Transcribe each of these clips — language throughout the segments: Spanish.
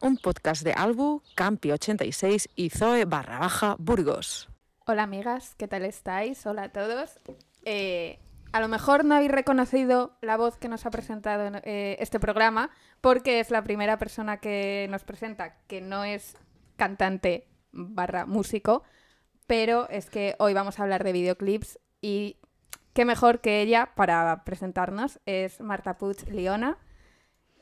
Un podcast de Albu, Campi86 y Zoe barra baja Burgos. Hola amigas, ¿qué tal estáis? Hola a todos. Eh, a lo mejor no habéis reconocido la voz que nos ha presentado en, eh, este programa porque es la primera persona que nos presenta que no es cantante barra músico, pero es que hoy vamos a hablar de videoclips y qué mejor que ella para presentarnos es Marta Puig Liona.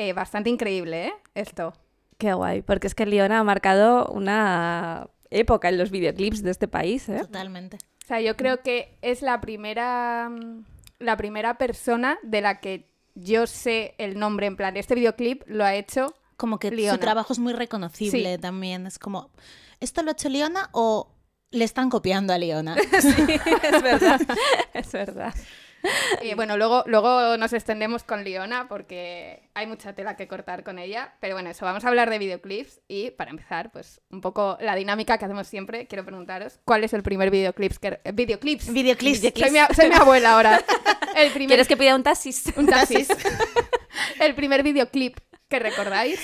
Eh, bastante increíble, ¿eh? Esto. Qué guay, porque es que Liona ha marcado una época en los videoclips de este país, ¿eh? Totalmente. O sea, yo creo que es la primera, mm, la primera persona de la que yo sé el nombre, en plan, este videoclip lo ha hecho Como que su trabajo es muy reconocible Sí. también. Es como, ¿esto lo ha hecho Leona o le están copiando a Leona? Sí, es verdad, es verdad. Y bueno, luego, luego nos extendemos con Liona porque hay mucha tela que cortar con ella. Pero bueno, eso, vamos a hablar de videoclips. Y para empezar, pues un poco la dinámica que hacemos siempre, quiero preguntaros, ¿cuál es el primer videoclip que... eh, videoclips. Videoclips. Soy mi, soy mi abuela ahora. El primer, ¿Quieres que pida un taxis? un taxis. el primer videoclip que recordáis.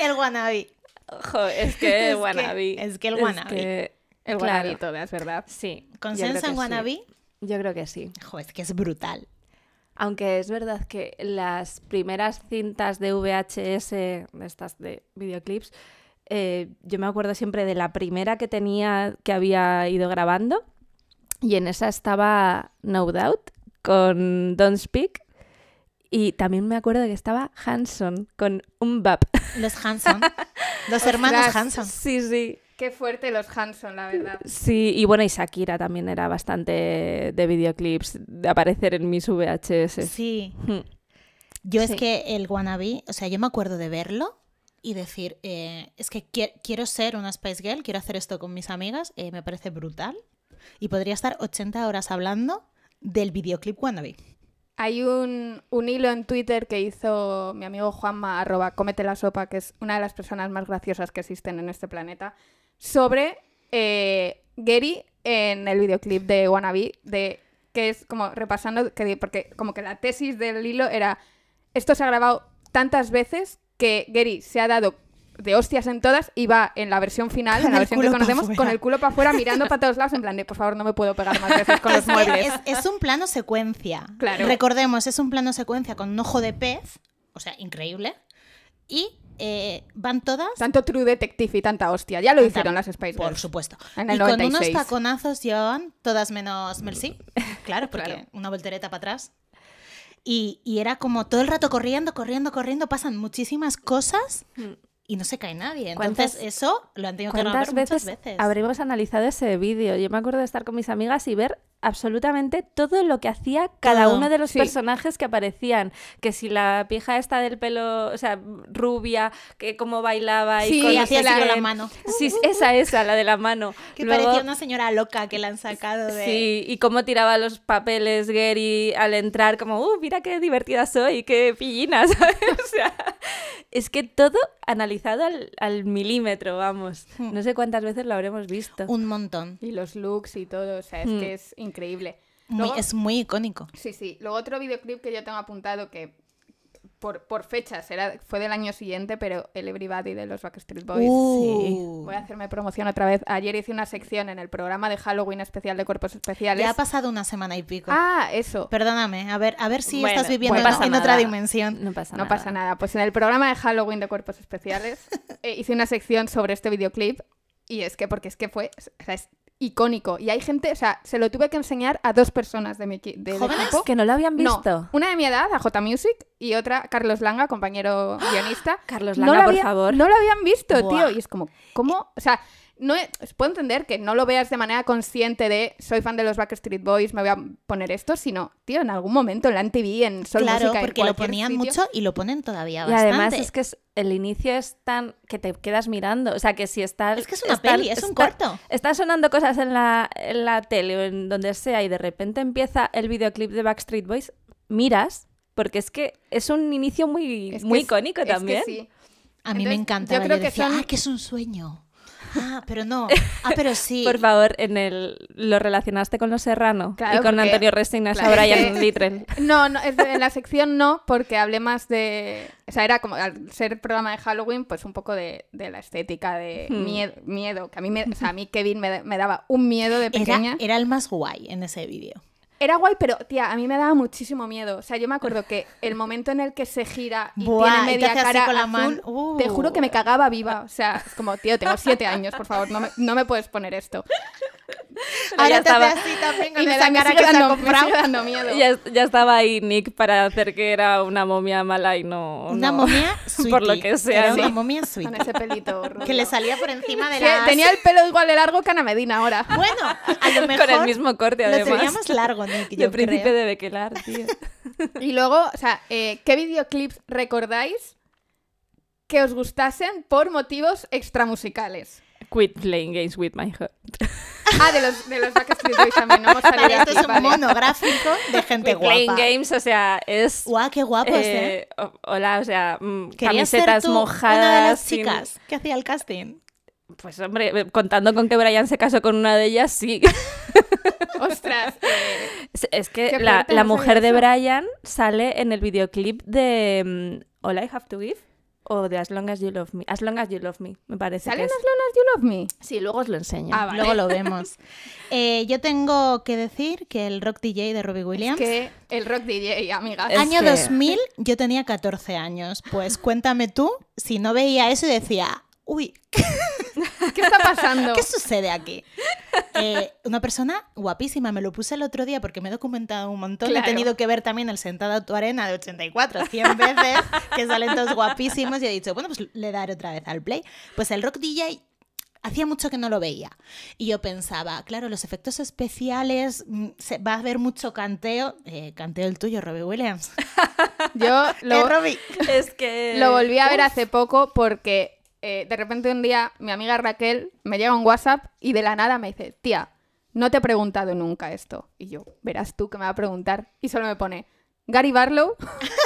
El wannabe. Ojo, es que Es que- wannabe. es que el Es wannabe. que- El Claro. wannabe todas, ¿verdad? Sí. yo creo ¿Consenso que en sí. Yo creo que sí. Jo, es que es brutal. Aunque es verdad que las primeras cintas de VHS, estas de videoclips, eh, yo me acuerdo siempre de la primera que tenía, que había ido grabando, y en esa estaba No Doubt con Don't Speak, y también me acuerdo que estaba Hanson con Un Bap. Los Hanson. Los hermanos. Hanson. Sí, sí. Qué fuerte los Hanson, la verdad. Sí, y bueno, y Shakira también era bastante de videoclips, de aparecer en mis VHS. Sí. Hmm. Yo es que el wannabe, o sea, yo me acuerdo de verlo y decir, eh, es que qui- quiero ser una Spice Girl, quiero hacer esto con mis amigas, eh, me parece brutal. Y podría estar 80 horas hablando del videoclip wannabe. Hay un, un hilo en Twitter que hizo mi amigo Juanma, arroba cómete la sopa, que es una de las personas más graciosas que existen en este planeta, sobre eh, Gary en el videoclip de Wannabe, de, que es como repasando, que, porque como que la tesis del hilo era, esto se ha grabado tantas veces que Gary se ha dado de hostias en todas y va en la versión final, en la versión que conocemos, con el culo para afuera mirando para todos lados en plan de, por favor, no me puedo pegar más veces con los muebles. Es, es un plano secuencia. Claro. Recordemos, es un plano secuencia con un ojo de pez, o sea, increíble. Y eh, van todas. Tanto True Detective y tanta hostia. Ya lo Tanta- hicieron las Spice Por Girls. supuesto. En el y con 96. unos taconazos llevaban todas menos Mel C. Claro, porque Claro. una voltereta para atrás. Y, y era como todo el rato corriendo, corriendo, corriendo. Pasan muchísimas cosas y no se cae nadie. Entonces, ¿Cuántas- eso lo han tenido que ¿Cuántas grabar veces, muchas veces. habremos analizado ese vídeo? Yo me acuerdo de estar con mis amigas y ver absolutamente todo lo que hacía cada Todo, uno de los sí. personajes que aparecían. Que si la pija esta del pelo, o sea, rubia, que cómo bailaba y Sí, con hacía así con la mano. Sí, esa, esa, la de la mano. Que Luego- parecía una señora loca que la han sacado de... Sí, y cómo tiraba los papeles Gary al entrar, como, uh, mira qué divertida soy, qué pillina, ¿sabes? O sea, es que todo analizado al, al milímetro, vamos. Hmm. No sé cuántas veces lo habremos visto. Un montón. Y los looks y todo. O sea, es Mm. que es increíble. Muy- Luego- es muy icónico. Sí, sí. Luego otro videoclip que yo tengo apuntado que por, por fechas era, fue del año siguiente, pero el Everybody de los Backstreet Boys. Uh. Voy a hacerme promoción otra vez. Ayer hice una sección en el programa de Halloween especial de cuerpos especiales. Ya ha pasado una semana y pico. Ah, eso. Perdóname, a ver, a ver si Bueno, estás viviendo bueno, en- pasa en, otra nada. dimensión. No pasa No nada. pasa nada. Pues en el programa de Halloween de Cuerpos Especiales eh, hice una sección sobre este videoclip y es que, porque es que fue, o sea, es icónico. Y hay gente, o sea, se lo tuve que enseñar a dos personas de mi del ¿Jóvenes? equipo. Que no lo habían No, visto. una de mi edad, a J Music, y otra, Carlos Langa, compañero guionista. Carlos Langa, por había- favor. No lo habían visto, Buah. tío. Y es como, ¿cómo? O sea, no he- puedo entender que no lo veas de manera consciente de soy fan de los Backstreet Boys, me voy a poner esto, sino, tío, en algún momento en la MTV, en Sol claro, Música, en porque lo cualquier ponían sitio. mucho y lo ponen todavía Y bastante. además es que es- el inicio es tan que te quedas mirando. O sea, que si estás. Es que es una peli, es un está- corto. Están sonando cosas en la, en la tele o en donde sea y de repente empieza el videoclip de Backstreet Boys, miras, porque es que es un inicio muy, Es que muy es- icónico es que también. sí. A mí me Entonces, encantaba. yo Yo, creo que decía, son- ah, que es un sueño. Ah, pero no. Ah, pero sí. Por favor, en el lo relacionaste con Los Serrano Claro, y con porque- Antonio Resinas claro, a Brian que- Littrell. No, no en la sección no, porque hablé más de... O sea, era como, al ser programa de Halloween, pues un poco de, de la estética, de Hmm. miedo, miedo, que a mí, me, o sea, a mí Kevin me, me daba un miedo de Era, pequeña. era el más guay en ese vídeo. Era guay, pero tía, a mí me daba muchísimo miedo. O sea, yo me acuerdo que el momento en el que se gira y Buah, tiene media cara con la azul, te Uh. juro que me cagaba viva. O sea, es como, tío, tengo siete años, por favor, no me, no me puedes poner esto. Pero ya Ahora te estaba- así también con Y me, esa da, me cara que se ha dando, miedo. Ya, ya estaba ahí Nick para hacer que era una momia mala y no. Una no. momia sweetie. Por lo que sea, Era una sí. momia Con sweetie. ese pelito rubio. Que le salía por encima de Sí, la... Tenía el pelo igual de largo que Ana Medina ahora. Bueno, a lo mejor Con el mismo corte, lo además. tenía más largo, Nick, De yo príncipe creo. de Bequelar, tío. Y luego, o sea, eh, ¿qué videoclips recordáis que os gustasen por motivos extramusicales? Quit playing games with my heart. Ah, de los, de los Backstreet Boys también, no hemos salido Vale, esto aquí, es un vale. monográfico de gente Quit playing guapa. games, o sea, es. Guau, qué guapos, ¿eh? eh, hola, o sea, mm, ¿Querías ser camisetas tú mojadas. una de las sin- chicas que hacía el casting? Pues hombre, eh, contando con que Brian se casó con una de ellas, sí. Ostras, eh, Es- es que la, la mujer de. Brian sale en el videoclip de mm, All I Have to Give o de As Long as You Love Me. As Long as You Love Me, me parece ¿salen es. las lonas You Love Me? Sí, luego os lo enseño. Ah, vale. Luego lo vemos. Eh, yo tengo que decir que el rock DJ de Robbie Williams... Que el rock DJ, amigas. Es Año que- 2000, yo tenía 14 años. Pues cuéntame tú si no veía eso y decía, uy, ¿Qué está pasando? ¿qué sucede aquí? Eh, una persona guapísima, me lo puse el otro día porque me he documentado un montón. Claro. He tenido que ver también el Sentado a tu arena de 84, 100 veces, que salen todos guapísimos. Y he dicho, bueno, pues le daré otra vez al play. Pues el rock DJ hacía mucho que no lo veía. Y yo pensaba, claro, los efectos especiales, mm, se- va a haber mucho canteo. Eh, canteo el tuyo, Robbie Williams. Yo Eh, lo, Robbie. Es que. lo volví a ver hace poco porque eh, de repente un día mi amiga Raquel me llega un WhatsApp y de la nada me dice, tía, no te he preguntado nunca esto. Y yo, verás tú que me va a preguntar. Y solo me pone, Gary Barlow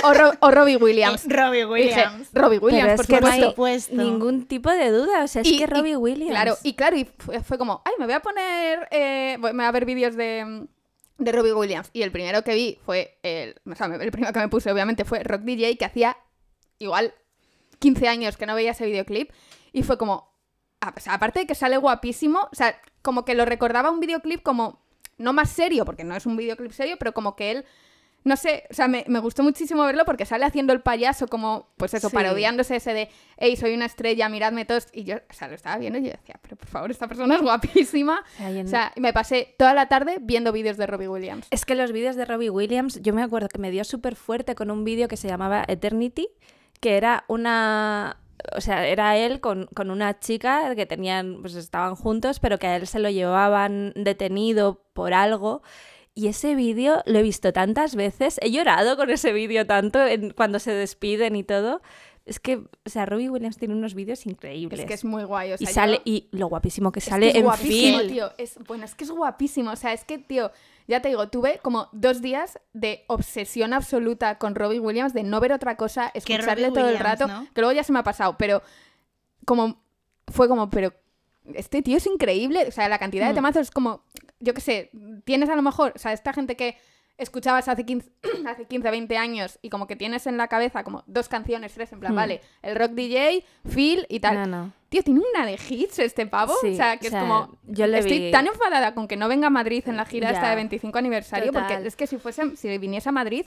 o, Ro- o Robbie Williams. Robbie dije, Williams. Robbie Pero Williams, es por que no hay supuesto. ningún tipo de duda. O sea, es Y- que y- Robbie Williams. Claro, y claro, y fue, fue como, ay, me voy a poner, eh, voy- me voy a ver vídeos de, de Robbie Williams. Y el primero que vi fue, el, o sea, el primero que me puse obviamente fue Rock DJ, que hacía igual 15 años que no veía ese videoclip. Y fue como, a- o sea, aparte de que sale guapísimo, o sea, como que lo recordaba un videoclip como, no más serio, porque no es un videoclip serio, pero como que él... No sé, o sea, me, me gustó muchísimo verlo porque sale haciendo el payaso como, pues eso, Sí. parodiándose ese de, hey, soy una estrella, miradme todos. Y yo, o sea, lo estaba viendo y yo decía, pero por favor, esta persona es guapísima. O sea, me pasé toda la tarde viendo vídeos de Robbie Williams. Es que los vídeos de Robbie Williams, yo me acuerdo que me dio súper fuerte con un vídeo que se llamaba Eternity, que era una... O sea, era él con, con una chica que tenían, pues estaban juntos, pero que a él se lo llevaban detenido por algo. Y ese vídeo lo he visto tantas veces, he llorado con ese vídeo tanto en- cuando se despiden y todo. Es que, o sea, Robbie Williams tiene unos vídeos increíbles. Es que es muy guay. O sea, y sale, yo- y lo guapísimo que es que sale es en guapísimo, Phil. tío. Es, bueno, es que es guapísimo. O sea, es que, tío, ya te digo, tuve como dos días de obsesión absoluta con Robbie Williams, de no ver otra cosa, escucharle todo el rato, ¿no? que luego ya se me ha pasado, pero como fue como, pero este tío es increíble, o sea, la cantidad de Mm. temazos es como, yo qué sé, tienes a lo mejor, o sea, esta gente que escuchabas hace 15, hace 15 20 años y como que tienes en la cabeza como dos canciones, tres, en plan, Mm. vale, el rock DJ, Phil y tal. No, no. Tío, tiene una de hits este pavo. Sí, o sea, que o sea, es como. yo le estoy vi- tan enfadada con que no venga a Madrid en la gira esta de 25 aniversario, Total. porque es que si fuese, si viniese a Madrid,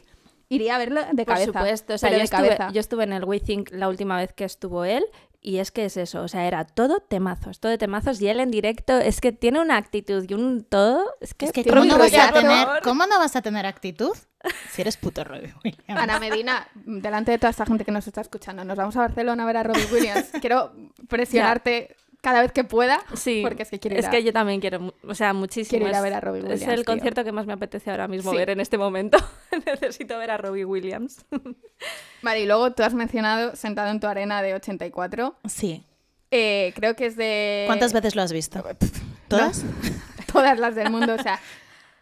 iría a verlo de Por cabeza. supuesto, o sea, yo de estuve, cabeza. yo estuve en el We Think la última vez que estuvo él y es que es eso, o sea, era todo temazos, todo temazos y él en directo es que tiene una actitud y un todo, es que, Es que Tiene ¿cómo un no, vas a tener, ¿cómo no vas a tener actitud si eres puto Robbie Williams? Ana Medina, delante de toda esta gente que nos está escuchando, nos vamos a Barcelona a ver a Robbie Williams. Quiero presionarte cada vez que pueda, sí, porque es que quiero ir, es a, que yo también quiero, o sea, muchísimo. quiero ir a es- ver a Robbie Williams. Es el tío. concierto que más me apetece ahora mismo Sí. ver en este momento. Necesito ver a Robbie Williams. Vale, y luego tú has mencionado Sentado en tu arena de 84. Sí. Eh, creo que es de... ¿Cuántas veces lo has visto? ¿Todas? todas las del mundo. O sea,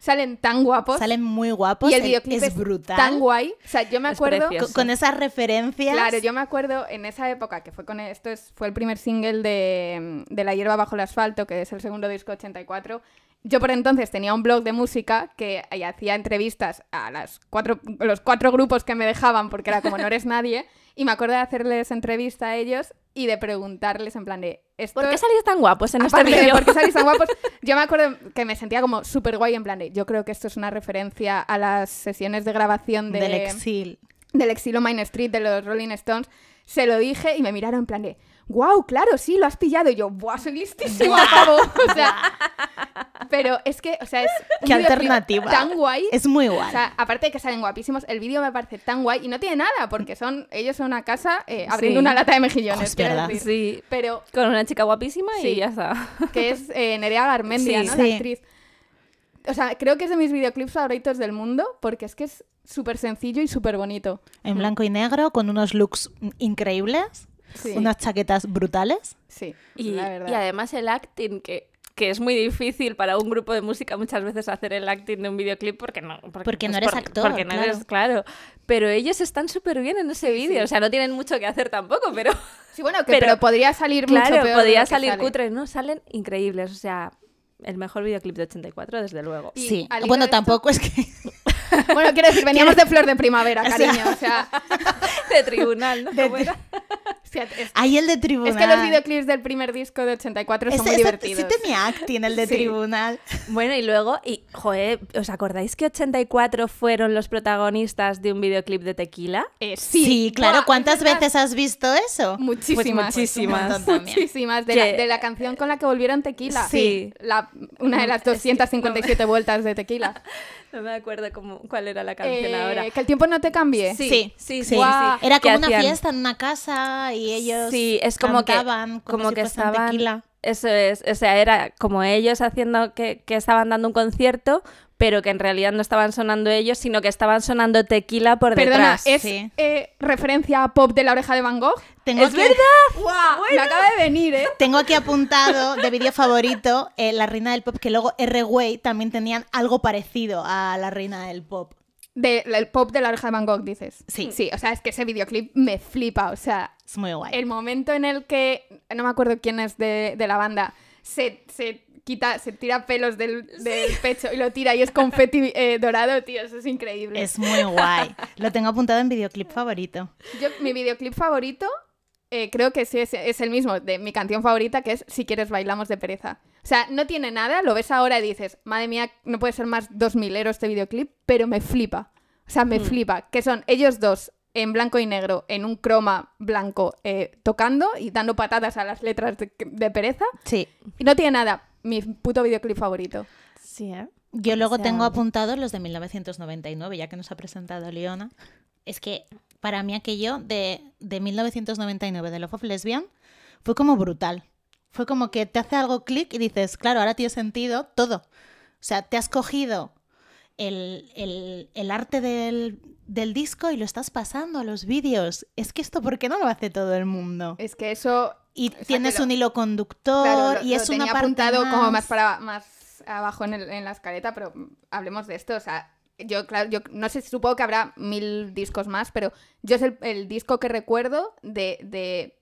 salen tan guapos. Salen muy guapos. y el videoclip es, es, brutal. tan guay. O sea, yo me acuerdo. Con, con esas referencias. Claro, yo me acuerdo en esa época que fue con esto es, fue el primer single de, de La hierba bajo el asfalto, que es el segundo disco 84. Yo por entonces tenía un blog de música que ahí hacía entrevistas a las cuatro, los cuatro grupos que me dejaban, porque era como no eres nadie, y me acuerdo de hacerles entrevista a ellos y de preguntarles en plan de... Esto ¿Por qué salís tan guapos en este vídeo? por qué salís tan guapos, yo me acuerdo que me sentía como súper guay en plan de, yo creo que esto es una referencia a las sesiones de grabación de, Del exil. del exilio Main Street de los Rolling Stones. Se lo dije y me miraron en plan de, wow, claro, sí, lo has pillado. Y yo, ¡buah, soy listísima, pavo". O sea, pero es que, o sea, es Qué alternativa. tan guay. Es muy guay. O sea, aparte de que salen guapísimos, el vídeo me parece tan guay y no tiene nada, porque son ellos son una casa eh, abriendo Sí. una lata de mejillones. Oh, es quiero verdad. decir. Sí, Pero con una chica guapísima y Sí. ya está. que es eh, Nerea Garmendia, Sí, ¿no? sí. La actriz. O sea, creo que es de mis videoclips favoritos del mundo porque es que es súper sencillo y súper bonito. en blanco y negro, con unos looks increíbles, Sí. unas chaquetas brutales. Sí, Y, la verdad. y además el acting, que, que es muy difícil para un grupo de música muchas veces hacer el acting de un videoclip porque no, Porque no eres actor, Porque no claro. eres, claro. Pero ellos están súper bien en ese vídeo. O sea, no tienen mucho que hacer tampoco, pero Sí, bueno, que, pero- pero, podría salir mucho claro, peor que salir sale. cutre. No, salen increíbles. O sea, el mejor videoclip de 84, desde luego. Y sí. Bueno, esto- tampoco es que. Bueno, quiero decir, veníamos de flor de primavera, O sea- cariño. O sea, de tribunal, ¿no? De- Hostia, es, Hay el de tribunal. es que los videoclips del primer disco de 84 son Ese- muy ese divertidos. Sí tenía acting, el de Sí. tribunal. Bueno, y luego, y, joder, ¿os acordáis que 84 fueron los protagonistas de un videoclip de Tequila? Eh, Sí, sí, claro. Buah, ¿Cuántas es verdad. veces has visto eso? Muchísimas. Pues muchísimas. Muchísimas. De, la, de la canción con la que volvieron Tequila. Sí. La, una de las 257 vueltas de Tequila. No me acuerdo cómo, cuál era la canción Eh, ahora. Que el tiempo no te cambie. Sí, Sí, sí, sí. Guau. Era como una hacían- fiesta en una casa y ellos Sí, es como que, cantaban como, como si que fuesen estaban. tequila. Eso es, o sea, era como ellos haciendo que, que estaban dando un concierto, pero que en realidad no estaban sonando ellos, sino que estaban sonando tequila por Perdona, detrás. ¿es sí. eh, referencia a Pop de la oreja de Van Gogh? Tengo ¡Es aquí- verdad! ¡Guau! Me acaba de venir, ¿eh? Tengo aquí apuntado de vídeo favorito eh, La Reina del Pop, que luego R-Way también tenían algo parecido a La Reina del Pop. De, el pop de la oreja de Van Gogh, dices. Sí. Sí, o sea, es que ese videoclip me flipa. O sea, Es muy guay. el momento en el que, no me acuerdo quién es de, de la banda, se, se quita, se tira pelos del, del pecho y lo tira y es confeti eh, dorado, tío, eso es increíble. Es muy guay. Lo tengo apuntado en videoclip favorito. Yo, mi videoclip favorito, eh, creo que sí es, es el mismo de mi canción favorita, que es Si quieres bailamos de pereza. O sea, no tiene nada, lo ves ahora y dices, madre mía, no puede ser más 2000 euros este videoclip, pero me flipa. O sea, me flipa. Que son ellos dos en blanco y negro, en un croma blanco, eh, tocando y dando patadas a las letras de, de pereza. Sí. Y no tiene nada. Mi puto videoclip favorito. Sí, ¿eh? Yo luego sea- tengo apuntados los de 1999, ya que nos ha presentado Leona. Es que para mí aquello de, de 1999 de Love of Lesbian fue como brutal. Fue como que te hace algo clic y dices, claro, ahora tiene sentido todo. O sea, te has cogido el, el- el arte del, del disco y lo estás pasando a los vídeos. Es que esto, ¿por qué no lo hace todo el mundo? Es que eso Y tienes lo- un hilo conductor Claro, lo- y es parte apuntado como más- para más abajo en, el- en la escaleta, pero hablemos de esto. O sea, yo, claro, yo no sé, supongo que habrá mil discos más, pero yo es el, el disco que recuerdo de, de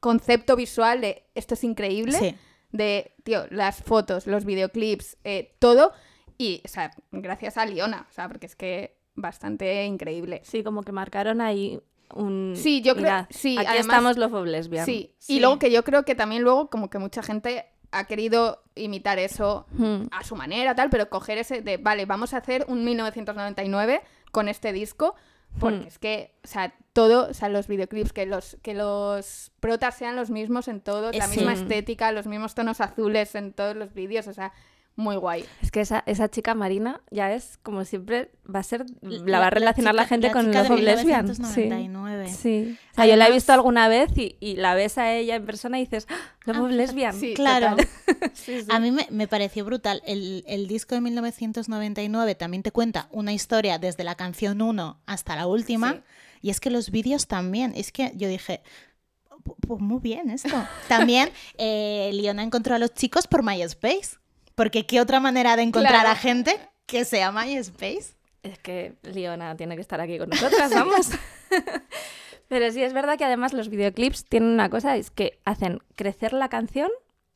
concepto visual de esto es increíble. Sí. De, tío, las fotos, los videoclips, eh, todo. Y, o sea, gracias a Liona, o sea, porque es que bastante increíble. Sí, como que marcaron ahí un... Sí, yo creo- sí, aquí además- estamos Love of Lesbian. Sí. Sí. y luego que yo creo que también luego como que mucha gente ha querido imitar eso Hmm. a su manera, tal, pero coger ese de, vale, vamos a hacer un 1999 con este disco, porque Hmm. es que, o sea, todo, o sea, los videoclips, que los, que los protas sean los mismos en todos, la Sí. misma estética, los mismos tonos azules en todos los vídeos, o sea, muy guay. Es que esa, esa chica Marina ya es, como siempre, va a ser... La, va a relacionar la, chica- gente con Love de of Lesbian. 1999. Sí. sí. O sea, yo la he visto alguna vez y, y la ves a ella en persona y dices, ¡Ah, Love of Lesbian. Sí, Claro. total. Sí, sí. A mí me, me pareció brutal. El, el disco de 1999 también te cuenta una historia desde la canción 1 hasta la última. Sí. Y es que los vídeos también. Es que yo dije, "Pu- pues muy bien esto. También eh, Liona encontró a los chicos por MySpace. Porque qué otra manera de encontrar Claro. a gente que se llama MySpace. Es que Liona tiene que estar aquí con nosotras, vamos. Pero sí, es verdad que además los videoclips tienen una cosa, es que hacen crecer la canción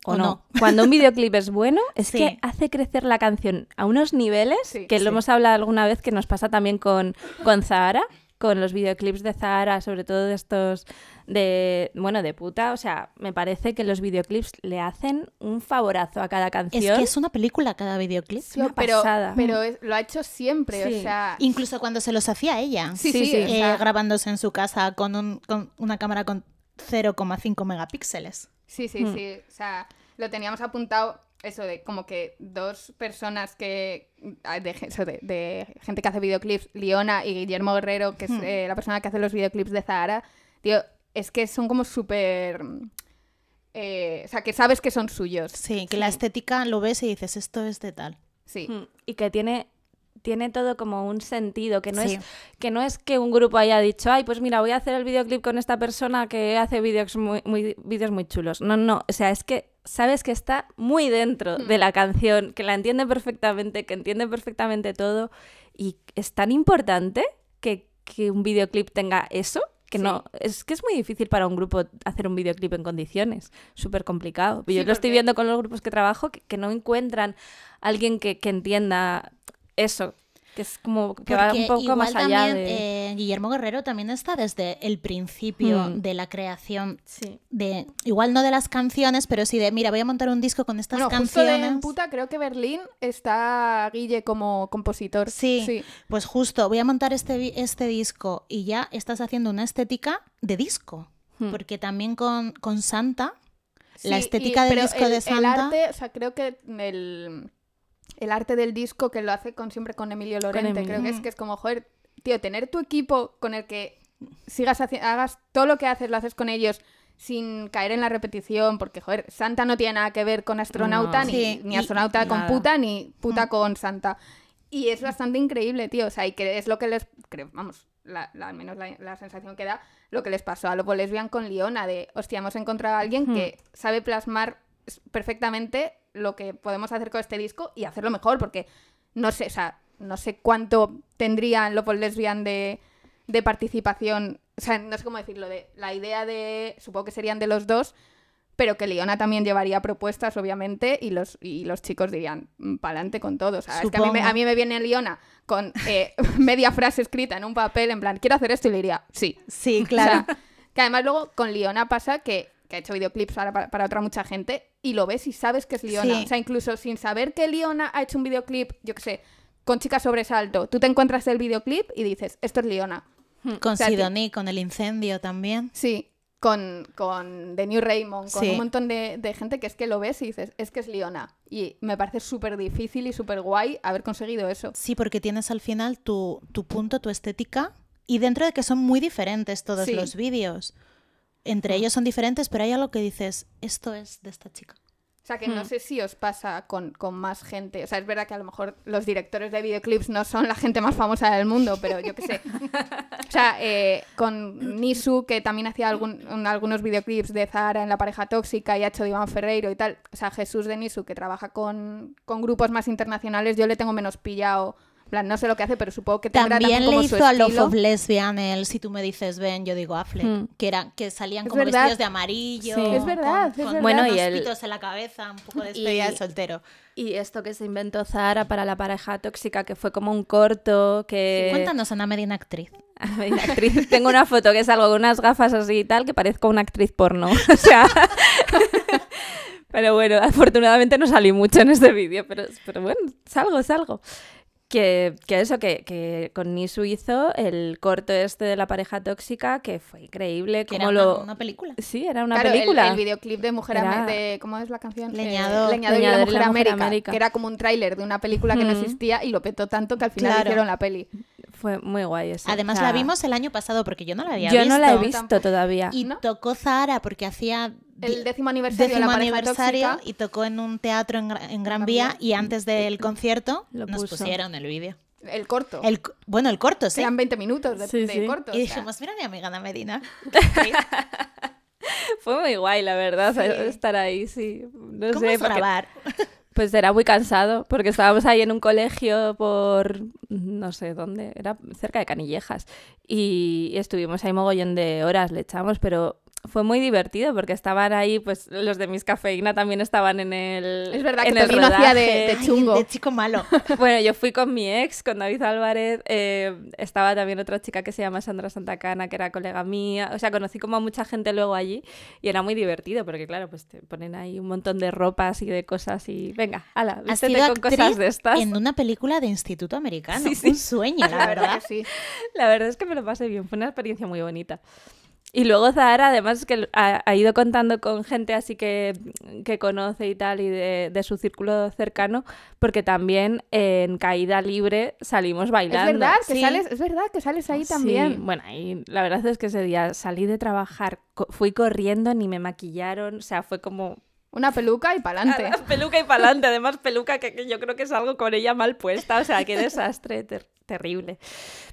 o, O no. no. Cuando un videoclip es bueno, es Sí. que hace crecer la canción a unos niveles Sí, que sí. lo hemos hablado alguna vez que nos pasa también con, con Zahara, con los videoclips de Zahara, sobre todo de estos de, bueno, de puta. O sea, me parece que los videoclips le hacen un favorazo a cada Es canción. que es una película cada videoclip. Es una pero, pasada. pero es- lo ha hecho siempre, Sí. o sea... Incluso cuando se los hacía ella. Sí, Sí, sí, sí. o eh, sea, grabándose en su casa con, un- con una cámara con 0,5 megapíxeles. Sí, sí, Hmm. sí. O sea, lo teníamos apuntado eso de como que dos personas que. ah, De, eso de, de gente que hace videoclips, Liona y Guillermo Guerrero, que es Hmm. eh, la persona que hace los videoclips de Zahara. Tío, es que son como súper. eh, o sea, que sabes que son suyos. Sí, que la estética lo ves y dices, esto es de tal. Sí. Mm, Y que tiene, tiene todo como un sentido, que no, Sí. es, que no es que un grupo haya dicho, ay, pues mira, voy a hacer el videoclip con esta persona que hace vídeos muy, muy, vídeos muy chulos. No, no, o sea, es que sabes que está muy dentro de la canción, que la entiende perfectamente, que entiende perfectamente todo, y es tan importante que, que un videoclip tenga eso. Que Sí. no, es que es muy difícil para un grupo hacer un videoclip en condiciones, súper complicado. Yo Sí, lo estoy viendo con los grupos que trabajo que, que no encuentran alguien que, que entienda eso, que es como que va un poco igual más allá también, de... eh, Guillermo Guerrero también está desde el principio Hmm. de la creación Sí. de, igual no de las canciones, pero sí de, mira, voy a montar un disco con estas justo canciones. de puta, creo que Berlín está Guille como compositor. Sí. sí. Pues justo, voy a montar este, este disco y ya estás haciendo una estética de disco. Hmm. Porque también con, con Santa, la Sí, estética y- del pero disco el- de El Santa. arte, o sea, creo que el, el arte del disco que lo hace con siempre con Emilio Lorente, Emilio. creo que es que es como, joder, tío, tener tu equipo con el que sigas hagas todo lo que haces, lo haces con ellos sin caer en la repetición, porque, joder, Santa no tiene nada que ver con astronauta, No. ni, Sí, ni y- astronauta con nada. puta, ni puta Mm. con Santa. Y es bastante increíble, tío. O sea, y que es lo que les. Creo, vamos, la, la- al menos la, la sensación que da, lo que les pasó a Lobo Lesbian con Liona, de hostia, hemos encontrado a alguien que sabe plasmar perfectamente lo que podemos hacer con este disco y hacerlo mejor, porque no sé, o sea, no sé cuánto tendrían Lobo Lesbian de, de participación. O sea, no sé cómo decirlo, de la idea de. Supongo que serían de los dos. Pero que Liona también llevaría propuestas, obviamente, y los, y los chicos dirían, pa'lante con todo. O sea, es que a mí, me, a mí me viene Liona con eh, media frase escrita en un papel, en plan, quiero hacer esto, y le diría, sí. Sí, O claro. sea, que además luego con Liona pasa que, que ha hecho videoclips para, para, para otra mucha gente, y lo ves y sabes que es Liona. Sí. O sea, incluso sin saber que Liona ha hecho un videoclip, yo qué sé, con Chica Sobresalto, tú te encuentras el videoclip y dices, esto es Liona. con o sea, Sidoní, con el incendio también. Sí, con, con The New Raymond, con Sí. un montón de, de gente que es que lo ves y dices, es que es Liona. Y me parece súper difícil y súper guay haber conseguido eso. Sí, porque tienes al final tu, tu punto, tu estética. Y dentro de que son muy diferentes todos Sí. los vídeos. Entre ellos son diferentes, pero hay algo que dices, esto es de esta chica. O sea, que no Hmm. sé si os pasa con, con más gente. O sea, es verdad que a lo mejor los directores de videoclips no son la gente más famosa del mundo, pero yo qué sé. O sea, eh, con Nisu, que también hacía algún- un- algunos videoclips de Zara en La pareja tóxica y ha hecho de Iván Ferreiro y tal. O sea, Jesús de Nisu, que trabaja con, con grupos más internacionales, yo le tengo menos pillado. En plan, no sé lo que hace, pero supongo que tendrá También como le su hizo a Love of Lesbian el Si tú me dices ven, yo digo Affleck, Hmm. que, era, que salían Es como verdad. vestidos de amarillo. Sí. Es verdad, con- es con verdad. Bueno, y unos el- pitos en la cabeza, un poco de despedida Y- de soltero. Y esto que se inventó Zahara para la pareja tóxica, que fue como un corto, que... Cuéntanos, Ana Medina, actriz. Actriz. Tengo una foto que salgo con unas gafas así y tal, que parezco una actriz porno. O sea... pero bueno, afortunadamente no salí mucho en este vídeo, pero, pero bueno, salgo, salgo. Que, que eso, que, que con Nisu hizo el corto este de la pareja tóxica, que fue increíble. Que como era lo... una, una película. Sí, era una Claro, el- película. El, videoclip de Mujer Era- de ¿Cómo es la canción? Eh, Leñador. Leñador, y Leñador la Mujer, América, América. Que era como un tráiler de una película que no Mm. existía y lo petó tanto que al final Claro. hicieron la peli. Fue muy guay eso. Además o sea, la vimos el año pasado porque yo no la había Yo visto. no la he visto. visto todavía. Y ¿No? tocó Zahara porque hacía El décimo aniversario décimo de la pareja aniversario tóxica. y tocó en un teatro en, en Gran Vía y antes del concierto Lo nos puso. pusieron el vídeo. El corto. El, bueno, el corto, sí. Eran 20 minutos de, Sí, de sí. corto. Y dijimos, mira mi amiga Ana Medina. Fue muy guay, la verdad, Sí. estar ahí, sí. No ¿Cómo sé, es porque- grabar? Pues era muy cansado, porque estábamos ahí en un colegio por no sé dónde, era cerca de Canillejas. Y estuvimos ahí mogollón de horas, le echamos, pero fue muy divertido porque estaban ahí, pues los de mis cafeína también estaban en el. Es verdad que en el también hacía de, rodaje. de chungo. de chico malo. Bueno, yo fui con mi ex, con David Álvarez, eh, estaba también otra chica que se llama Sandra Santacana, que era colega mía, o sea, conocí como a mucha gente luego allí y era muy divertido porque claro, pues te ponen ahí un montón de ropas y de cosas y venga, ala, Has vístete con cosas de estas. en una película de Instituto Americano. Sí, sí. Un sueño, la verdad verdad. que sí. La verdad es que me lo pasé bien, fue una experiencia muy bonita. Y luego Zahara, además, es que ha, ha ido contando con gente así que, que conoce y tal, y de, de su círculo cercano, porque también en Caída Libre salimos Es bailando. verdad, que Sí. sales, es verdad que sales ahí Sí, también. bueno, y la verdad es que ese día salí de trabajar, co- fui corriendo, ni me maquillaron, o sea, fue como Una peluca y pa'lante. Peluca y pa'lante, además peluca que, que yo creo que es algo con ella mal puesta, o sea, qué desastre, ter- terrible.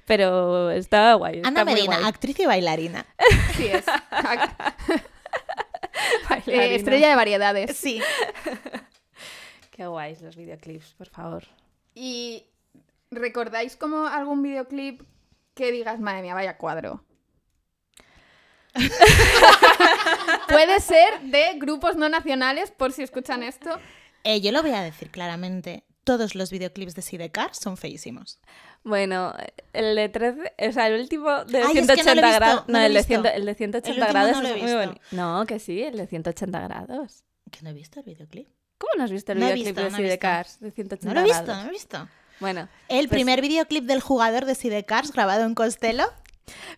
Pero estaba guay. está Ana muy Medina, guay. actriz y bailarina. Sí es. Eh, estrella de variedades. Sí. Qué guays los videoclips, por favor. ¿Y recordáis como algún videoclip que digas, madre mía, vaya cuadro? Puede ser de grupos no nacionales, por si escuchan esto. Eh, yo lo voy a decir claramente. Todos los videoclips de Sidecar son feísimos. Bueno, el de 13, o sea, el último de Ay, es que no 180 lo he visto, grados. no el, de visto. 100 el de 180 último grados no lo he es muy bonito. No, que sí, el de 180 grados. Que no he visto el videoclip. ¿Cómo no has visto el videoclip visto, de. Sidecars de 180 No lo he visto, grados? no lo he visto. Bueno, El Pues- primer videoclip del jugador de Sidecars grabado en Costello.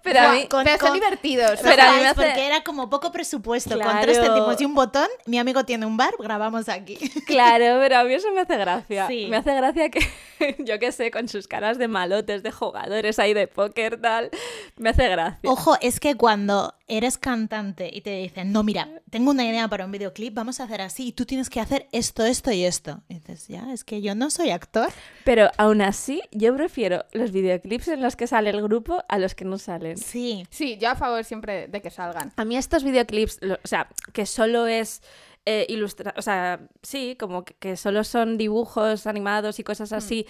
Pero a mí... con- pero son con- divertidos. Pero a mí Guays, me hace- Porque era como poco presupuesto. Con Claro. tres céntimos y un botón, mi amigo tiene un bar, grabamos aquí. Claro, pero a mí eso me hace gracia. Sí. Me hace gracia que, yo qué sé, con sus caras de malotes, de jugadores ahí de póker, tal, me hace gracia. Ojo, es que cuando eres cantante y te dicen, no, mira, tengo una idea para un videoclip, vamos a hacer así, y tú tienes que hacer esto, esto y esto. Y dices, ya, es que yo no soy actor. Pero aún así, yo prefiero los videoclips en los que sale el grupo a los que no salen. Sí. Sí, yo a favor siempre de que salgan. A mí estos videoclips, lo- o sea, que solo es eh, ilustra, o sea, sí, como que, que solo son dibujos animados y cosas así,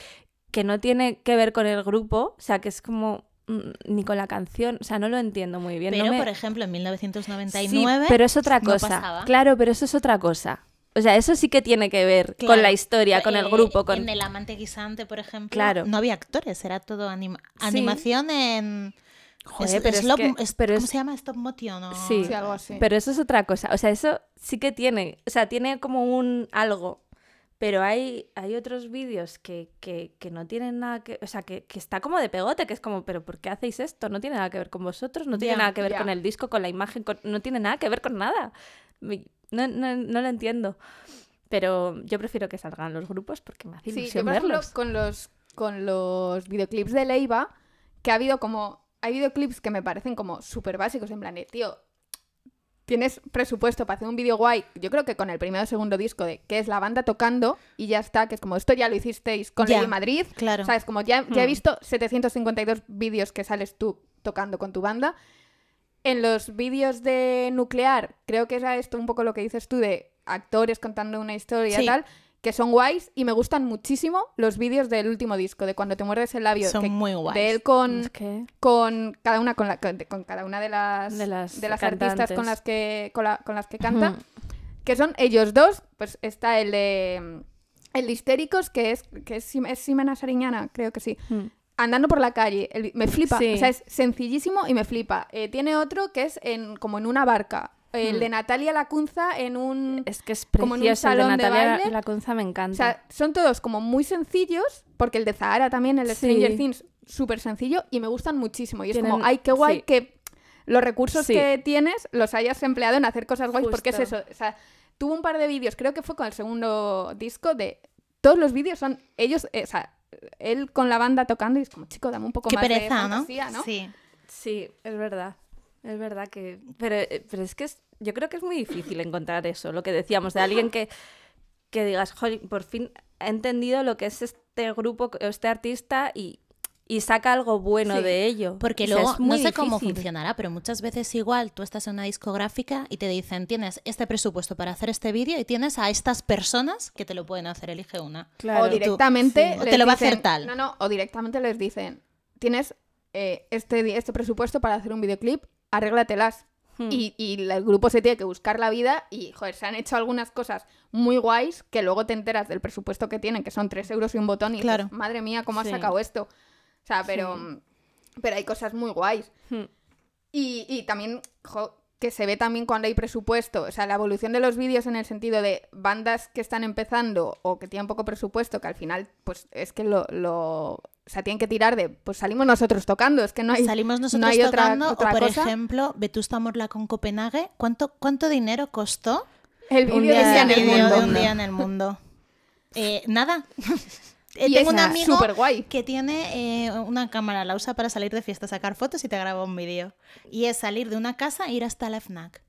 que no tiene que ver con el grupo, o sea, que es como mm, ni con la canción, o sea, no lo entiendo muy bien. no Pero, me- por ejemplo, en Sí, 1999... pero es otra no cosa. pasaba. claro, pero eso es otra cosa. O sea, eso sí que tiene que ver con la historia, con el grupo, con... En El amante guisante, por ejemplo, Claro. no había actores, era todo anima- Sí. animación en... Joder, es- pero es slop- que- es- pero ¿Cómo es- se llama? Stop motion o... Sí. Sí, algo así. Pero eso es otra cosa. O sea, eso sí que tiene, o sea, tiene como un algo. Pero hay, hay otros vídeos que, que, que no tienen nada que... O sea, que, que está como de pegote, que es como, pero ¿por qué hacéis esto? No tiene nada que ver con vosotros, no tiene nada que ver con el disco, con la imagen, con- no tiene nada que ver con nada. No, no, no lo entiendo. Pero yo prefiero que salgan los grupos porque me hace Sí, yo por ejemplo, verlos. con los, con los videoclips de Leiva, que ha habido como... Hay videoclips que me parecen como súper básicos, en plan de, tío, tienes presupuesto para hacer un vídeo guay, yo creo que con el primero o segundo disco de que es la banda tocando y ya está, que es como esto ya lo hicisteis con Ya, Lady Madrid, Claro. ¿sabes? Como ya, ya he Hmm. visto 752 vídeos que sales tú tocando con tu banda. En los vídeos de Nuclear, creo que era esto un poco lo que dices tú de actores contando una historia y Sí. tal, que son guays y me gustan muchísimo los vídeos del último disco, de cuando te muerdes el labio, Son que- muy guays. de él con, Es que... con cada una con, la- con, con cada una de las De las artistas cantantes. con las que con, la- con las que canta Ujú. que son ellos dos pues está el de el de histéricos que es que es, es Ximena Sariñana creo que sí Mm. andando por la calle el- me flipa Sí. o sea es sencillísimo y me flipa Eh, tiene otro que es en como en una barca el Mm. de Natalia Lacunza en un Es que es Como en un precioso. el de salón de Natalia baile. Lacunza me encanta. o sea, son todos como muy sencillos, porque el de Zahara también, el de Sí. Stranger Things, súper sencillo y me gustan muchísimo. Y es como, ay, qué guay sí. que los recursos Sí. que tienes los hayas empleado en hacer cosas guays, porque es eso. O sea, tuvo un par de vídeos, creo que fue con el segundo disco, de todos los vídeos son ellos, eh, o sea, él con la banda tocando y es como, chico, dame un poco Qué más de pereza, ¿no? fantasía, ¿no? Sí. Sí, es verdad. Es verdad que. Pero, eh, pero es que es- yo creo que es muy difícil encontrar eso, lo que decíamos, de alguien que, que digas, "Jolín, por fin he entendido lo que es este grupo, este artista y, y saca algo bueno Sí. de ello. Porque O sea, luego, no sé cómo funcionará, pero muchas veces igual tú estás en una discográfica y te dicen, tienes este presupuesto para hacer este vídeo y tienes a estas personas que te lo pueden hacer, elige una. Claro. o directamente sí. O te lo va a hacer tal. No, no, o directamente les dicen, tienes eh, este, este presupuesto para hacer un videoclip, arréglatelas. Hmm. Y, y el grupo se tiene que buscar la vida y, joder, se han hecho algunas cosas muy guays que luego te enteras del presupuesto que tienen, que son 3 euros y un botón y Claro. dices, madre mía, ¿cómo has sacado esto? O sea, pero, Sí. pero hay cosas muy guays. Hmm. Y, y también, jo, que se ve también cuando hay presupuesto, o sea, la evolución de los vídeos en el sentido de bandas que están empezando o que tienen poco presupuesto, que al final, pues es que lo, lo o sea, tienen que tirar de, pues salimos nosotros tocando, es que no hay... Salimos nosotros no hay tocando, otra o por cosa. ejemplo, Vetusta Morla con Copenhague. ¿Cuánto, ¿Cuánto dinero costó el vídeo en el mundo. de un día en el mundo? Eh, nada. Eh, tengo un amigo que tiene eh, una cámara, la usa para salir de fiesta, sacar fotos y te graba un vídeo. Y es salir de una casa e ir hasta la FNAC.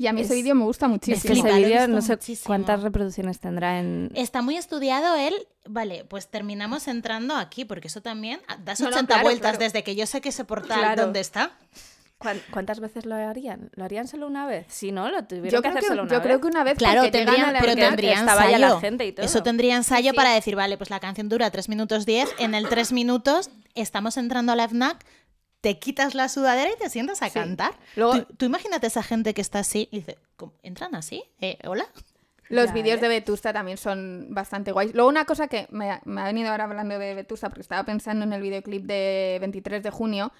Y a mí ese Es- vídeo me gusta Es muchísimo. que flipa, ese vídeo no sé muchísimo. cuántas reproducciones tendrá en... Está muy estudiado él. Vale, pues terminamos entrando aquí, porque eso también ah, das No, no, 80 claro, vueltas claro. desde que yo sé que ese portal Claro. dónde está. ¿Cuán- ¿Cuántas veces lo harían? ¿Lo harían solo una vez? Si no, lo tuvieron Yo que creo hacer que, solo una yo vez. creo que una vez Claro, porque llegan tendría, a la pero tendría estaba ya la ensayo. gente y todo. Eso tendría ensayo sí. para decir, vale, pues la canción dura 3 minutos 10, en el 3 minutos estamos entrando a la FNAC, te quitas la sudadera y te sientas a Sí. cantar. Luego- tú, tú imagínate esa gente que está así y dice, ¿cómo? ¿entran así? Eh, ¿Hola? Los Ya, vídeos ¿eh? de Vetusta también son bastante guays. Luego una cosa que me, ha- me ha venido ahora hablando de Vetusta, porque estaba pensando en el videoclip de 23 de junio,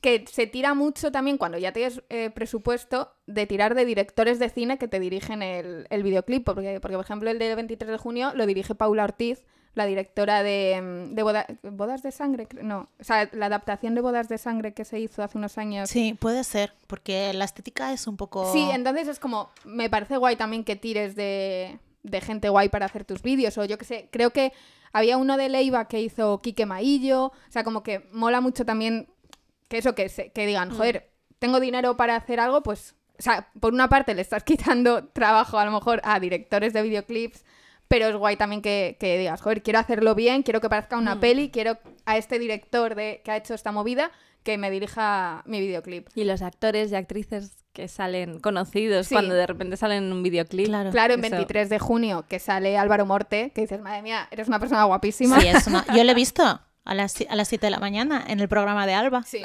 que se tira mucho también cuando ya tienes eh, presupuesto de tirar de directores de cine que te dirigen el, el videoclip. Porque, porque, por ejemplo, el de 23 de junio lo dirige Paula Ortiz, la directora de, mm, de Boda- Bodas de Sangre. No, o sea, la adaptación de Bodas de Sangre que se hizo hace unos años. Sí, puede ser, porque la estética es un poco... Sí, entonces es como, me parece guay también que tires de, de gente guay para hacer tus vídeos, o yo que sé, creo que había uno de Leiva que hizo Quique Maillo, o sea, como que mola mucho también que eso, que, se- que digan, joder, tengo dinero para hacer algo, pues, o sea, por una parte le estás quitando trabajo a lo mejor a directores de videoclips, pero es guay también que, que digas, joder, quiero hacerlo bien, quiero que parezca una peli, quiero a este director de, que ha hecho esta movida que me dirija mi videoclip. Y los actores y actrices que salen conocidos Sí. cuando de repente salen en un videoclip. Claro. Claro, en Eso. 23 de junio, que sale Álvaro Morte, que dices, madre mía, eres una persona guapísima. Sí, es una- Yo lo he visto a las, si- a las 7 de la mañana en el programa de Alba. Sí.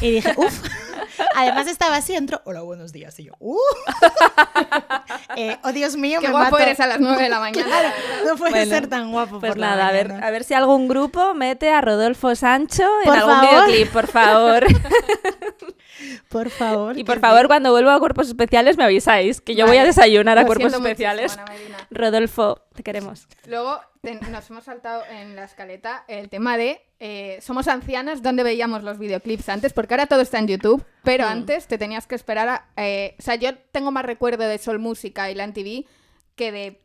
Y dije, uff. Además estaba así, entró, hola, buenos días. Y yo, uh. Eh, oh, Dios mío, Qué me guapo mato. eres a las 9 de la mañana. No puede Bueno, ser tan guapo Pues por la nada, a ver, a ver si algún grupo mete a Rodolfo Sancho en algún favor. videoclip, por favor. Por favor. y por favor, cuando vuelva a cuerpos especiales me avisáis, que yo voy a desayunar a Lo cuerpos especiales. Rodolfo, te queremos. Luego nos hemos saltado en la escaleta el tema de eh, somos ancianas, ¿dónde veíamos los videoclips antes? Porque ahora todo está en YouTube, pero antes te tenías que esperar a... eh, o sea, yo tengo más recuerdo de Sol Música y la TV que de...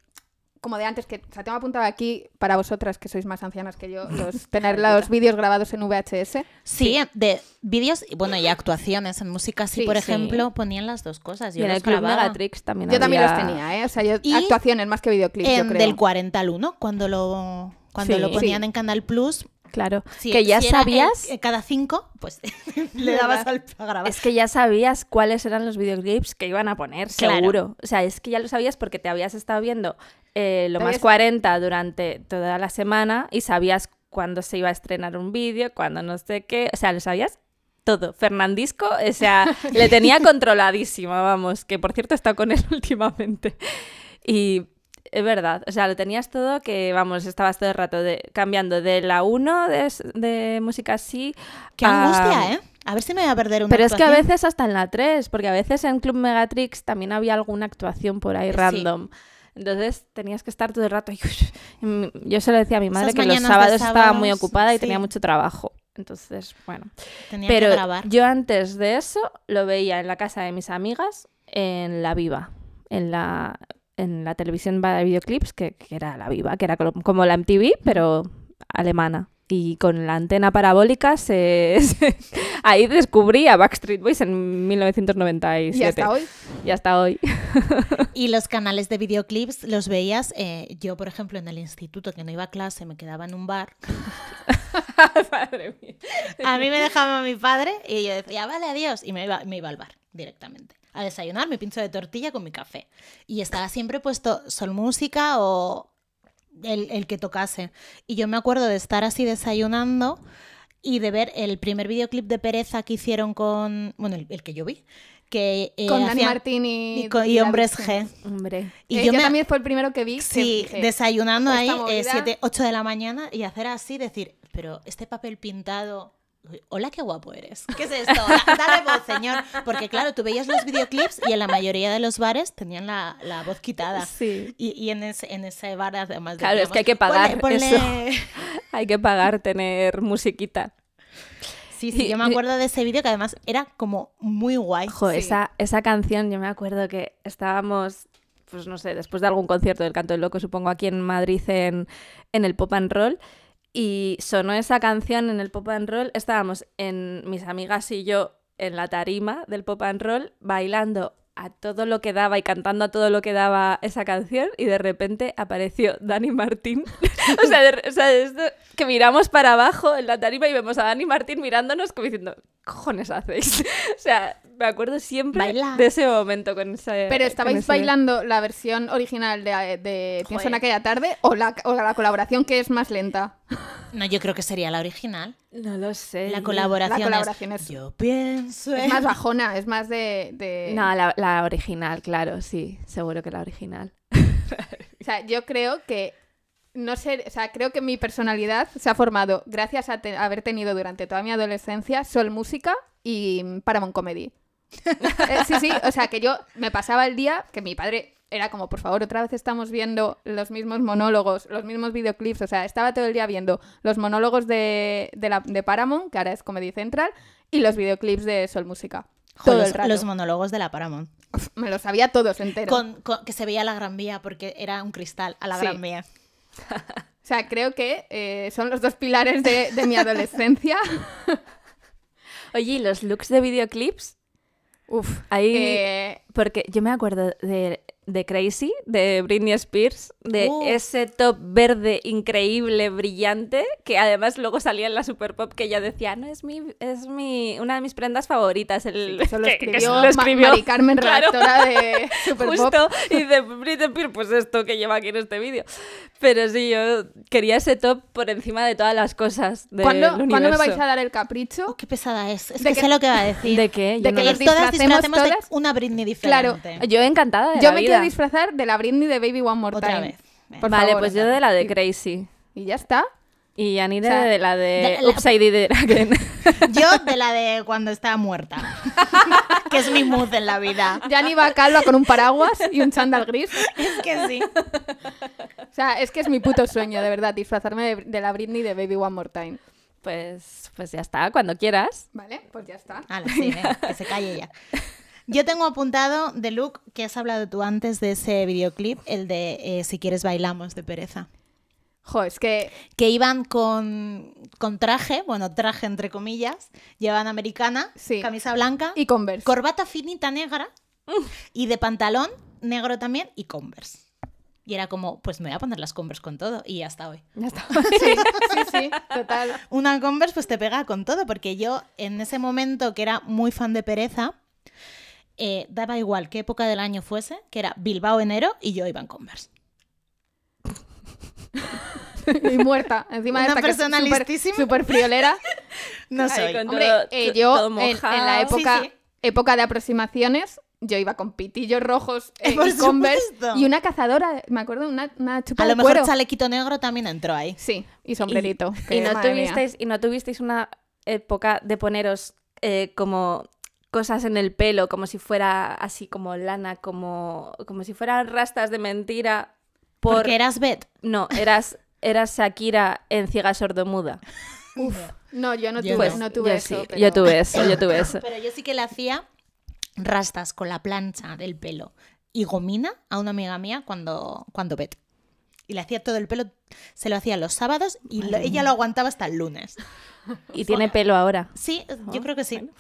Como de antes, que o sea, tengo apuntado aquí para vosotras que sois más ancianas que yo, los, tener los vídeos grabados en VHS. Sí, de vídeos y bueno, y actuaciones en música, sí, Sí, por sí. ejemplo, ponían las dos cosas. Y Yo el Club. Megatrix también Yo también los tenía, ¿eh? O sea, yo Y actuaciones más que videoclips, yo creo. del 40 al 1, cuando lo, cuando Sí. lo ponían Sí. en Canal Plus. Claro, si- que ya si era, eh, sabías... eh, cada 5, pues le dabas al a grabar. Es que ya sabías cuáles eran los videoclips que iban a poner, Claro. seguro. O sea, es que ya lo sabías porque te habías estado viendo eh, lo más habías- 40 durante toda la semana y sabías cuándo se iba a estrenar un vídeo, cuándo no sé qué. O sea, lo sabías todo. Fernandisco, o sea, le tenía controladísimo, vamos, que por cierto está con él últimamente. Y es verdad, o sea, lo tenías todo que, vamos, estabas todo el rato de, cambiando de la 1 de, de música así. Qué a- angustia, ¿eh? A ver si me voy a perder una pero es que a veces hasta en la 3, porque a veces en Club Megatrix también había alguna actuación por ahí Sí. random. Entonces tenías que estar todo el rato. Yo se lo decía a mi madre Esas que los sábados estaba muy ocupada y sí. tenía mucho trabajo. Entonces, bueno. Tenía Pero que grabar. yo antes de eso lo veía en la casa de mis amigas, en La Viva, en la, en la televisión de videoclips, que, que era La Viva, que era como como la MTV, pero alemana. Y con la antena parabólica se, se- ahí descubrí a Backstreet Boys en 1997. Y hasta hoy. Y hasta hoy. Y los canales de videoclips los veías, eh, yo por ejemplo en el instituto que no iba a clase, me quedaba en un bar. Madre mía. A mí me dejaba mi padre y yo decía, vale, adiós. Y me iba, me iba al bar directamente. A desayunar mi pincho de tortilla con mi café. Y estaba siempre puesto Sol Música o el, el que tocase. Y yo me acuerdo de estar así desayunando y de ver el primer videoclip de Pereza que hicieron con. Bueno, el, el que yo vi. Que, eh, Con Dani hacían- Martín y, y, con- Hombres. G. Hombre. Y Eh, yo, yo me, también fue el primero que vi. Sí, desayunando ahí, eh, movida- 7, 8 de la mañana y hacer así, decir, pero este papel pintado. Hola, qué guapo eres. ¿Qué es esto? Da- Dale voz, señor. Porque claro, tú veías los videoclips y en la mayoría de los bares tenían la, la voz quitada. Sí. Y, y en, ese, en ese bar además Claro, es que hay que pagar "Ponle- eso". ponle- Hay que pagar tener musiquita. Sí, sí, yo me acuerdo de ese vídeo que además era como muy guay. Ojo, Sí. esa, esa canción, yo me acuerdo que estábamos, pues no sé, después de algún concierto del Canto del Loco, supongo, aquí en Madrid en, en el Pop and Roll, y sonó esa canción en el Pop and Roll, estábamos en mis amigas y yo en la tarima del Pop and Roll bailando a todo lo que daba y cantando a todo lo que daba esa canción y de repente apareció Dani Martín. o sea, de- que miramos para abajo en la tarima y vemos a Dani Martín mirándonos como diciendo, ¿qué cojones hacéis? o sea, me acuerdo siempre Baila. de ese momento con ese... Pero estabais ese- bailando la versión original de, de Pienso en aquella tarde o la, o la colaboración que es más lenta. No, yo creo que sería la original. No lo sé. La colaboración, La colaboración es, es- Yo pienso Es más bajona, es más de... de- No, la, la original, claro, sí, seguro que la original. O sea, yo creo que no sé, o sea, creo que mi personalidad se ha formado gracias a te- haber tenido durante toda mi adolescencia Sol Música y Paramount Comedy. Eh, sí, sí, o sea, que yo me pasaba el día que mi padre era como, por favor, otra vez estamos viendo los mismos monólogos, los mismos videoclips, o sea, estaba todo el día viendo los monólogos de, de, la, de Paramount, que ahora es Comedy Central, y los videoclips de Sol Música. Todo los, el rato. los monólogos de la Paramount. Me los sabía todos enteros. Con, con- que se veía la Gran Vía porque era un cristal a la Sí. Gran Vía. O sea, creo que eh, son los dos pilares de, de mi adolescencia. Oye, ¿y los looks de videoclips? Uf, Ahí... eh, Porque yo me acuerdo de, de Crazy, de Britney Spears, de Uh. ese top verde increíble, brillante, que además luego salía en la Super Pop que ella decía, no, es mi, es mi, una de mis prendas favoritas. El, eso lo que- que escribió, lo Ma- escribió, Mari Carmen, claro. redactora de Super Pop. Justo, y de Britney Spears, pues esto que lleva aquí en este vídeo. Pero sí, yo quería ese top por encima de todas las cosas del ¿Cuándo, universo. ¿cuándo me vais a dar el capricho? Oh, qué pesada es. Es ¿De que qué- sé lo que va a decir. ¿De qué? Yo de no que nos. Todas disfracemos disfracemos de todas? una Britney Claro. Yo encantada de Yo la me vida. quiero disfrazar de la Britney de Baby One More Otra Time. vez. Por Vale, favor. pues yo de la de Crazy. Y ya está. Y Anita O sea, de la de, de la- Upside Down Again. Yo de la de cuando estaba muerta. que es mi mood en la vida. Ya ni va calva con un paraguas y un chándal gris. Es que sí. O sea, es que es mi puto sueño, de verdad, disfrazarme de, de la Britney de Baby One More Time. Pues, pues ya está, cuando quieras. Vale, pues ya está. Vale, sí, venga, que se calle ya. Yo tengo apuntado de look que has hablado tú antes de ese videoclip, el de eh, Si quieres bailamos de pereza. Jo, es que Que iban con, con traje, bueno, traje entre comillas, llevan americana, Sí. camisa blanca, y Converse. corbata finita negra y de pantalón negro también y Converse. Y era como, pues me voy a poner las Converse con todo y hasta hoy. Ya está. Sí, sí, sí, total. Una Converse pues te pega con todo, porque yo en ese momento que era muy fan de pereza, eh, daba igual qué época del año fuese, que era Bilbao enero y yo iba en Converse. Y muerta. Encima de Una esta que es persona súper- listísima. súper friolera. No soy. Hombre, Todo- eh, yo todo en, en la época, Sí, sí. época de aproximaciones, yo iba con pitillos rojos eh, y Converse supuesto. y una cazadora, me acuerdo, una, una chupa A de lo mejor cuero. chalequito negro también entró ahí. Sí, y sombrerito. Y que, no, mía. tuvisteis, y no tuvisteis una época de poneros eh, como cosas en el pelo, como si fuera así como lana, como, como si fueran rastas de mentira. Por... Porque eras Bet. No, eras, eras Shakira en Ciega Sordomuda. No, yo no Yo tuve, no. no tuve yo eso. sí, pero- yo tuve eso, yo tuve eso. Pero yo sí que le hacía rastas con la plancha del pelo y gomina a una amiga mía cuando, cuando Bet. Y le hacía todo el pelo, se lo hacía los sábados y lo- ella lo aguantaba hasta el lunes. Y tiene pelo ahora. Sí, yo creo que sí. bueno.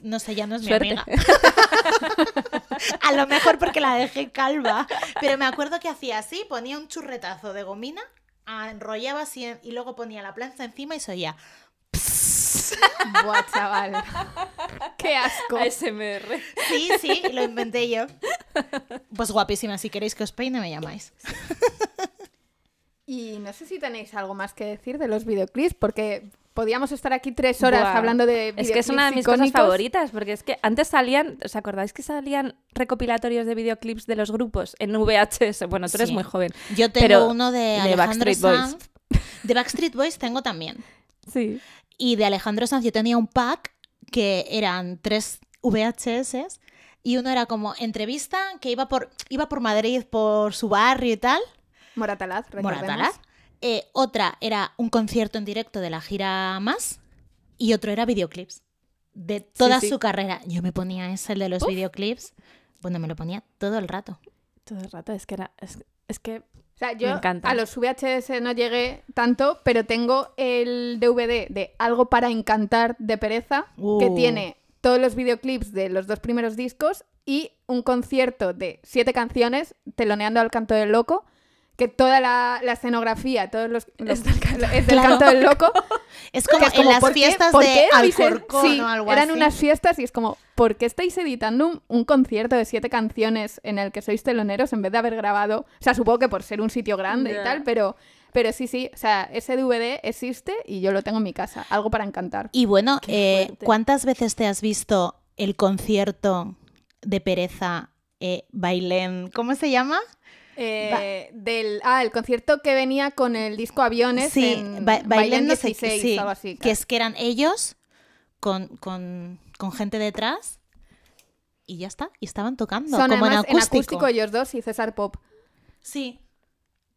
No sé, ya no es mi amiga. A lo mejor porque la dejé calva. Pero me acuerdo que hacía así, ponía un churretazo de gomina, ah, enrollaba así y luego ponía la plancha encima y se oía. Buah, chaval. Qué asco. ASMR. Sí, sí, lo inventé yo. Pues guapísima, si queréis que os peine me llamáis. Y no sé si tenéis algo más que decir de los videoclips, porque podíamos estar aquí tres horas Buah. hablando de Es que es una de mis videoclips cosas favoritas, porque es que antes salían, ¿os acordáis que salían recopilatorios de videoclips de los grupos en VHS? Bueno, tú eres Sí. muy joven. Yo tengo Pero uno de, de Alejandro Backstreet Boys. Sanz. De Backstreet Boys tengo también. Sí. Y de Alejandro Sanz yo tenía un pack que eran tres VHS y uno era como entrevista que iba por, iba por Madrid, por su barrio y tal. Moratalaz, recordemos. Moratalaz. Eh, otra era un concierto en directo de la gira Más y otro era videoclips de toda sí. su carrera. Yo me ponía ese, el de los videoclips. Bueno, me lo ponía todo el rato. Todo el rato, es que era. Es, es que. O sea, yo a los VHS no llegué tanto, pero tengo el DVD de Algo para Encantar de Pereza, que Uh. tiene todos los videoclips de los dos primeros discos y un concierto de siete canciones, teloneando al canto del loco, que toda la, la escenografía, todos los, los- es del Claro. canto del loco. Es como en las ¿por qué- fiestas por de Alcorcón sí, o algo eran así. unas fiestas y es como, ¿por qué estáis editando un, un concierto de siete canciones en el que sois teloneros en vez de haber grabado? O sea, supongo que por ser un sitio grande y tal, pero, pero sí, sí, o sea, ese DVD existe y yo lo tengo en mi casa, algo para encantar. Y bueno, eh. ¿cuántas veces te has visto el concierto de pereza eh, Bailén? ¿Cómo se llama? Eh, del, ah, el concierto que venía con el disco Aviones sí, en Ba- Bailén no sé 16, qué, sí, algo así. que es que eran ellos con, con, con gente detrás y ya está, y estaban tocando Son como en además acústico. ellos dos y César Pop. Sí,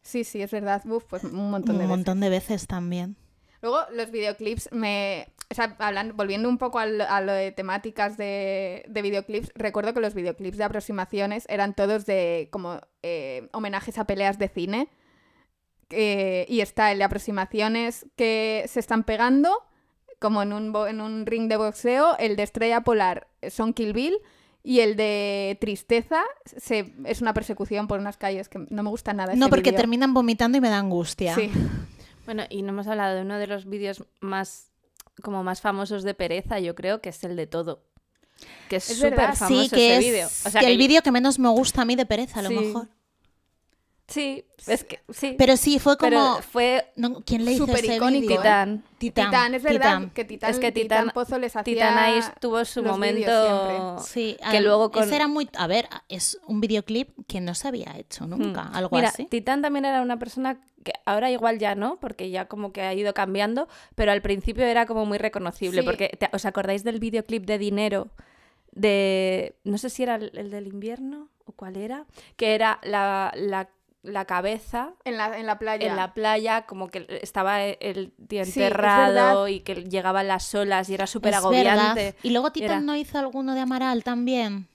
Sí, sí, es verdad. Uf, pues un montón de un veces. montón de veces también. Luego, los videoclips me. O sea, hablan- volviendo un poco al- a lo de temáticas de, de videoclips, recuerdo que los videoclips de aproximaciones eran todos de como eh, homenajes a peleas de cine. Eh, y está el de aproximaciones que se están pegando, como en un, bo- en un ring de boxeo, el de Estrella Polar son Kill Bill. Y el de Tristeza se, es una persecución por unas calles que no me gusta nada. No, ese porque terminan vomitando y me da angustia. Sí. Bueno, y no hemos hablado de uno de los vídeos más. Como más famosos de pereza, yo creo que es el de todo. Que es súper famoso Sí, que ese es vídeo. O sea, que el vídeo que menos me gusta a mí de pereza, a lo mejor. Sí, es que. Sí. Pero sí, fue Pero como... fue no, ¿Quién le hizo súper ese icónico, vídeo? Titán. Titán. Titán, es verdad Titán. que Titán, Es que Titán Titán- Pozo les hacía Titán ahí tuvo su momento. Sí, que luego con. ese era muy... A ver, es un videoclip que no se había hecho nunca, Hmm. algo Mira, así. Titán también era una persona que ahora igual ya no, porque ya como que ha ido cambiando, pero al principio era como muy reconocible, Sí. porque ¿te- ¿os acordáis del videoclip de Dinero? De, no sé si era el, el del invierno o cuál era, que era la, la, la cabeza en la, en la playa. en la playa, como que estaba e- el es enterrado y que llegaban las olas y era súper verdad. agobiante. Y luego Titán Era- no hizo alguno de Amaral también.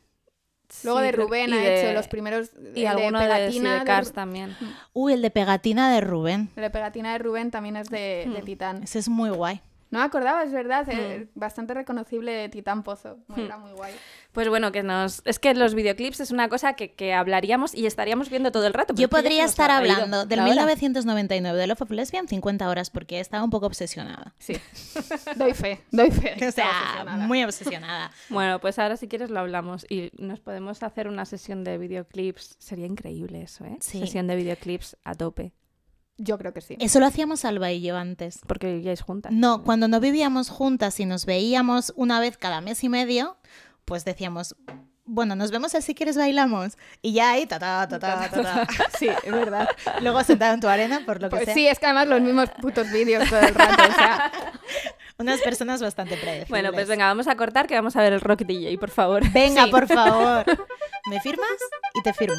Luego Sí, de Rubén ha de- hecho los primeros Y el alguno de de, sí, pegatina de Cars también. Uy, el de pegatina de Rubén. el de pegatina de Rubén también es de, de Hmm. Titán. Ese es muy guay. No me acordaba, es verdad, eh, bastante reconocible Titán Pozo. Muy- Hmm. Era muy guay. Pues bueno, que nos... Es que los videoclips es una cosa que, que hablaríamos y estaríamos viendo todo el rato. Yo podría estar hablando del la hora. 1999 de Love of Lesbian 50 horas porque estaba un poco obsesionada. Sí. doy fe, doy fe. O sea, obsesionada. muy obsesionada. Bueno, pues ahora si quieres lo hablamos y nos podemos hacer una sesión de videoclips. Sería increíble eso, ¿eh? Sí. Sesión de videoclips a tope. Yo creo que sí. Eso lo hacíamos Alba y yo antes. Porque vivíais juntas. No, cuando no vivíamos juntas y nos veíamos una vez cada mes y medio, pues decíamos, bueno, nos vemos el si quieres bailamos. Y ya ahí, ta ta ta ta ta, ta. Sí, es verdad. Luego sentado en tu arena, por lo que Pues sea. sí, es que además los mismos putos vídeos todo el rato. O sea, Unas personas bastante predecibles. Bueno, pues venga, vamos a cortar que vamos a ver el Rock DJ, por favor. Venga, Sí. por favor. ¿Me firmas? Y te firmo.